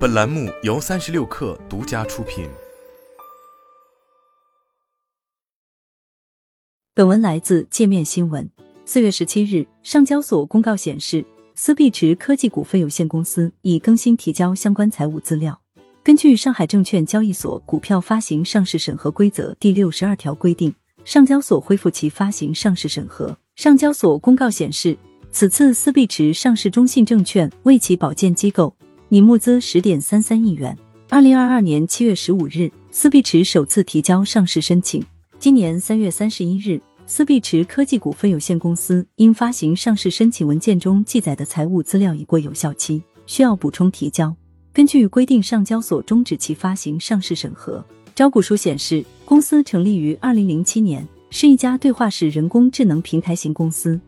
本栏目由三十六氪独家出品。本文来自界面新闻。四月十七日，上交所公告显示，思必驰科技股份有限公司已更新提交相关财务资料。根据上海证券交易所股票发行上市审核规则第六十二条规定，上交所恢复其发行上市审核。上交所公告显示，此次思必驰上市中信证券为其保荐机构。拟募资十点三三亿元。二零二二年七月十五日，思必驰首次提交上市申请。今年三月三十一日，思必驰科技股份有限公司因发行上市申请文件中记载的财务资料已过有效期，需要补充提交。根据规定，上交所终止其发行上市审核。招股书显示，公司成立于二零零七年，是一家对话式人工智能平台型公司。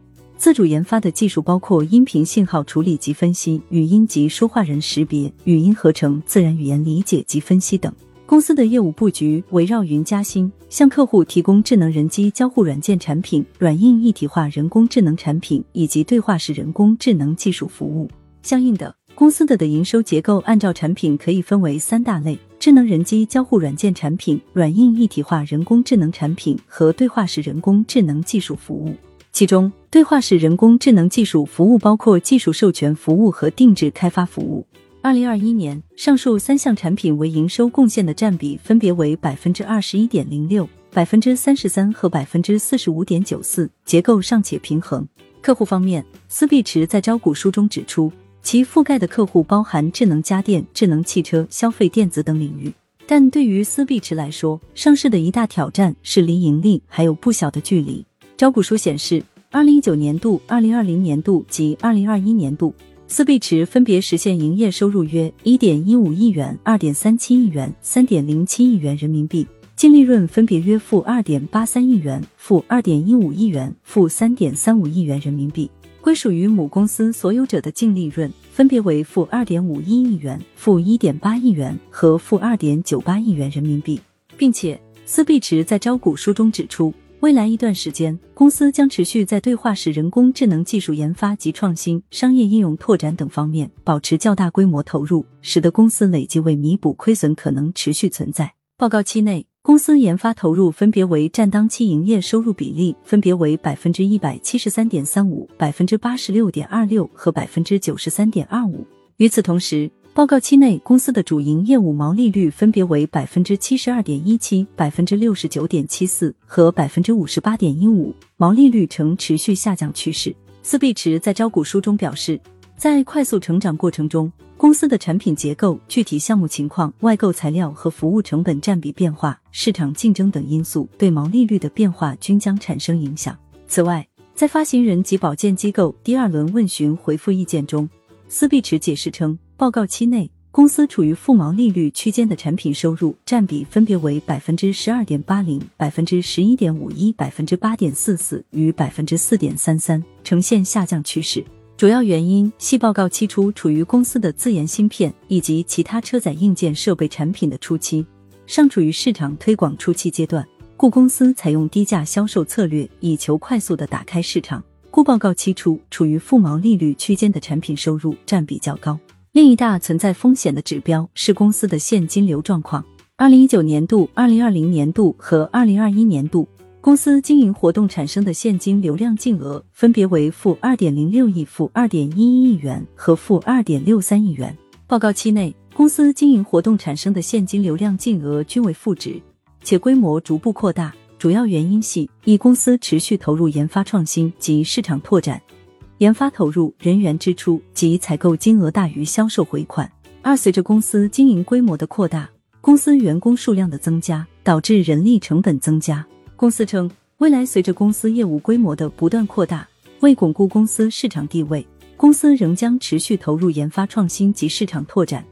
自主研发的技术包括音频信号处理及分析、语音及说话人识别、语音合成、自然语言理解及分析等。公司的业务布局围绕云加薪，向客户提供智能人机交互软件产品、软硬一体化人工智能产品以及对话式人工智能技术服务。相应的，公司的的营收结构按照产品可以分为三大类：智能人机交互软件产品、软硬一体化人工智能产品和对话式人工智能技术服务。其中，对话式人工智能技术服务包括技术授权服务和定制开发服务。二零二一年，上述三项产品为营收贡献的占比分别为百分之二十一点零六、百分之三十三和百分之四十五点九四，结构尚且平衡。客户方面，思必驰在招股书中指出，其覆盖的客户包含智能家电、智能汽车、消费电子等领域。但对于思必驰来说，上市的一大挑战是离盈利还有不小的距离。招股书显示，二零一九年度、二零二零年度及二零二一年度，思必驰分别实现营业收入约一点一五亿元、二点三七亿元、三点零七亿元人民币，净利润分别约负二点八三亿元、负二点一五亿元、负三点三五亿元人民币。归属于母公司所有者的净利润分别为负二点五一亿元、负一点八亿元和负二点九八亿元人民币，并且思必驰在招股书中指出。未来一段时间，公司将持续在对话式人工智能技术研发及创新、商业应用拓展等方面保持较大规模投入，使得公司累计为弥补亏损可能持续存在。报告期内，公司研发投入分别为占当期营业收入比例分别为百分之一百七十三点三五、百分之八十六点二六和百分之九十三点二五。与此同时，报告期内，公司的主营业务毛利率分别为百分之七十二点一七、百分之六十九点七四和百分之五十八点一五，毛利率呈持续下降趋势。思必驰在招股书中表示，在快速成长过程中，公司的产品结构、具体项目情况、外购材料和服务成本占比变化、市场竞争等因素对毛利率的变化均将产生影响。此外，在发行人及保荐机构第二轮问询回复意见中，思必驰解释称。报告期内，公司处于负毛利率区间的产品收入占比分别为百分之十二点八零、百分之十一点五一、百分之八点四四与百分之四点三三，呈现下降趋势。主要原因系报告期初处于公司的自研芯片以及其他车载硬件设备产品的初期，尚处于市场推广初期阶段，故公司采用低价销售策略，以求快速的打开市场。故报告期初处于负毛利率区间的产品收入占比较高。另一大存在风险的指标是公司的现金流状况。二零一九年度、二零二零年度和二零二一年度，公司经营活动产生的现金流量净额分别为负二点零六亿、负二点一一亿元和负二点六三亿元。报告期内，公司经营活动产生的现金流量净额均为负值，且规模逐步扩大。主要原因系一公司持续投入研发创新及市场拓展。研发投入、人员支出及采购金额大于销售回款。二、随着公司经营规模的扩大，公司员工数量的增加，导致人力成本增加。公司称，未来随着公司业务规模的不断扩大，为巩固公司市场地位，公司仍将持续投入研发创新及市场拓展，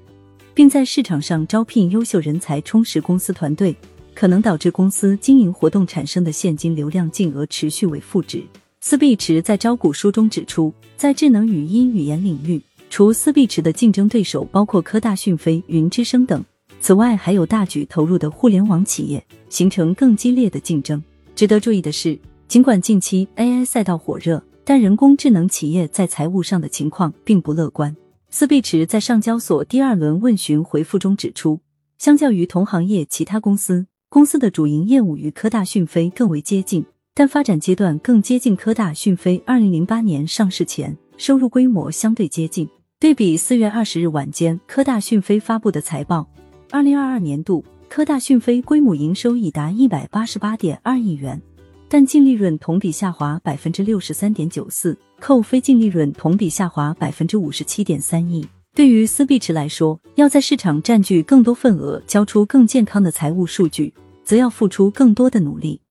并在市场上招聘优秀人才，充实公司团队，可能导致公司经营活动产生的现金流量净额持续为负值。思必驰在招股书中指出，在智能语音语言领域，除思必驰的竞争对手包括科大讯飞、云之声等，此外还有大举投入的互联网企业，形成更激烈的竞争。值得注意的是，尽管近期 AI 赛道火热，但人工智能企业在财务上的情况并不乐观。思必驰在上交所第二轮问询回复中指出，相较于同行业其他公司，公司的主营业务与科大讯飞更为接近，但发展阶段更接近科大讯飞。二零零八年上市前，收入规模相对接近。对比四月二十日晚间科大讯飞发布的财报，二零二二年度科大讯飞规模营收已达一百八十八点二亿元，但净利润同比下滑百分之六十三点九四，扣非净利润同比下滑百分之五十七点三亿。对于思必驰来说，要在市场占据更多份额，交出更健康的财务数据，则要付出更多的努力。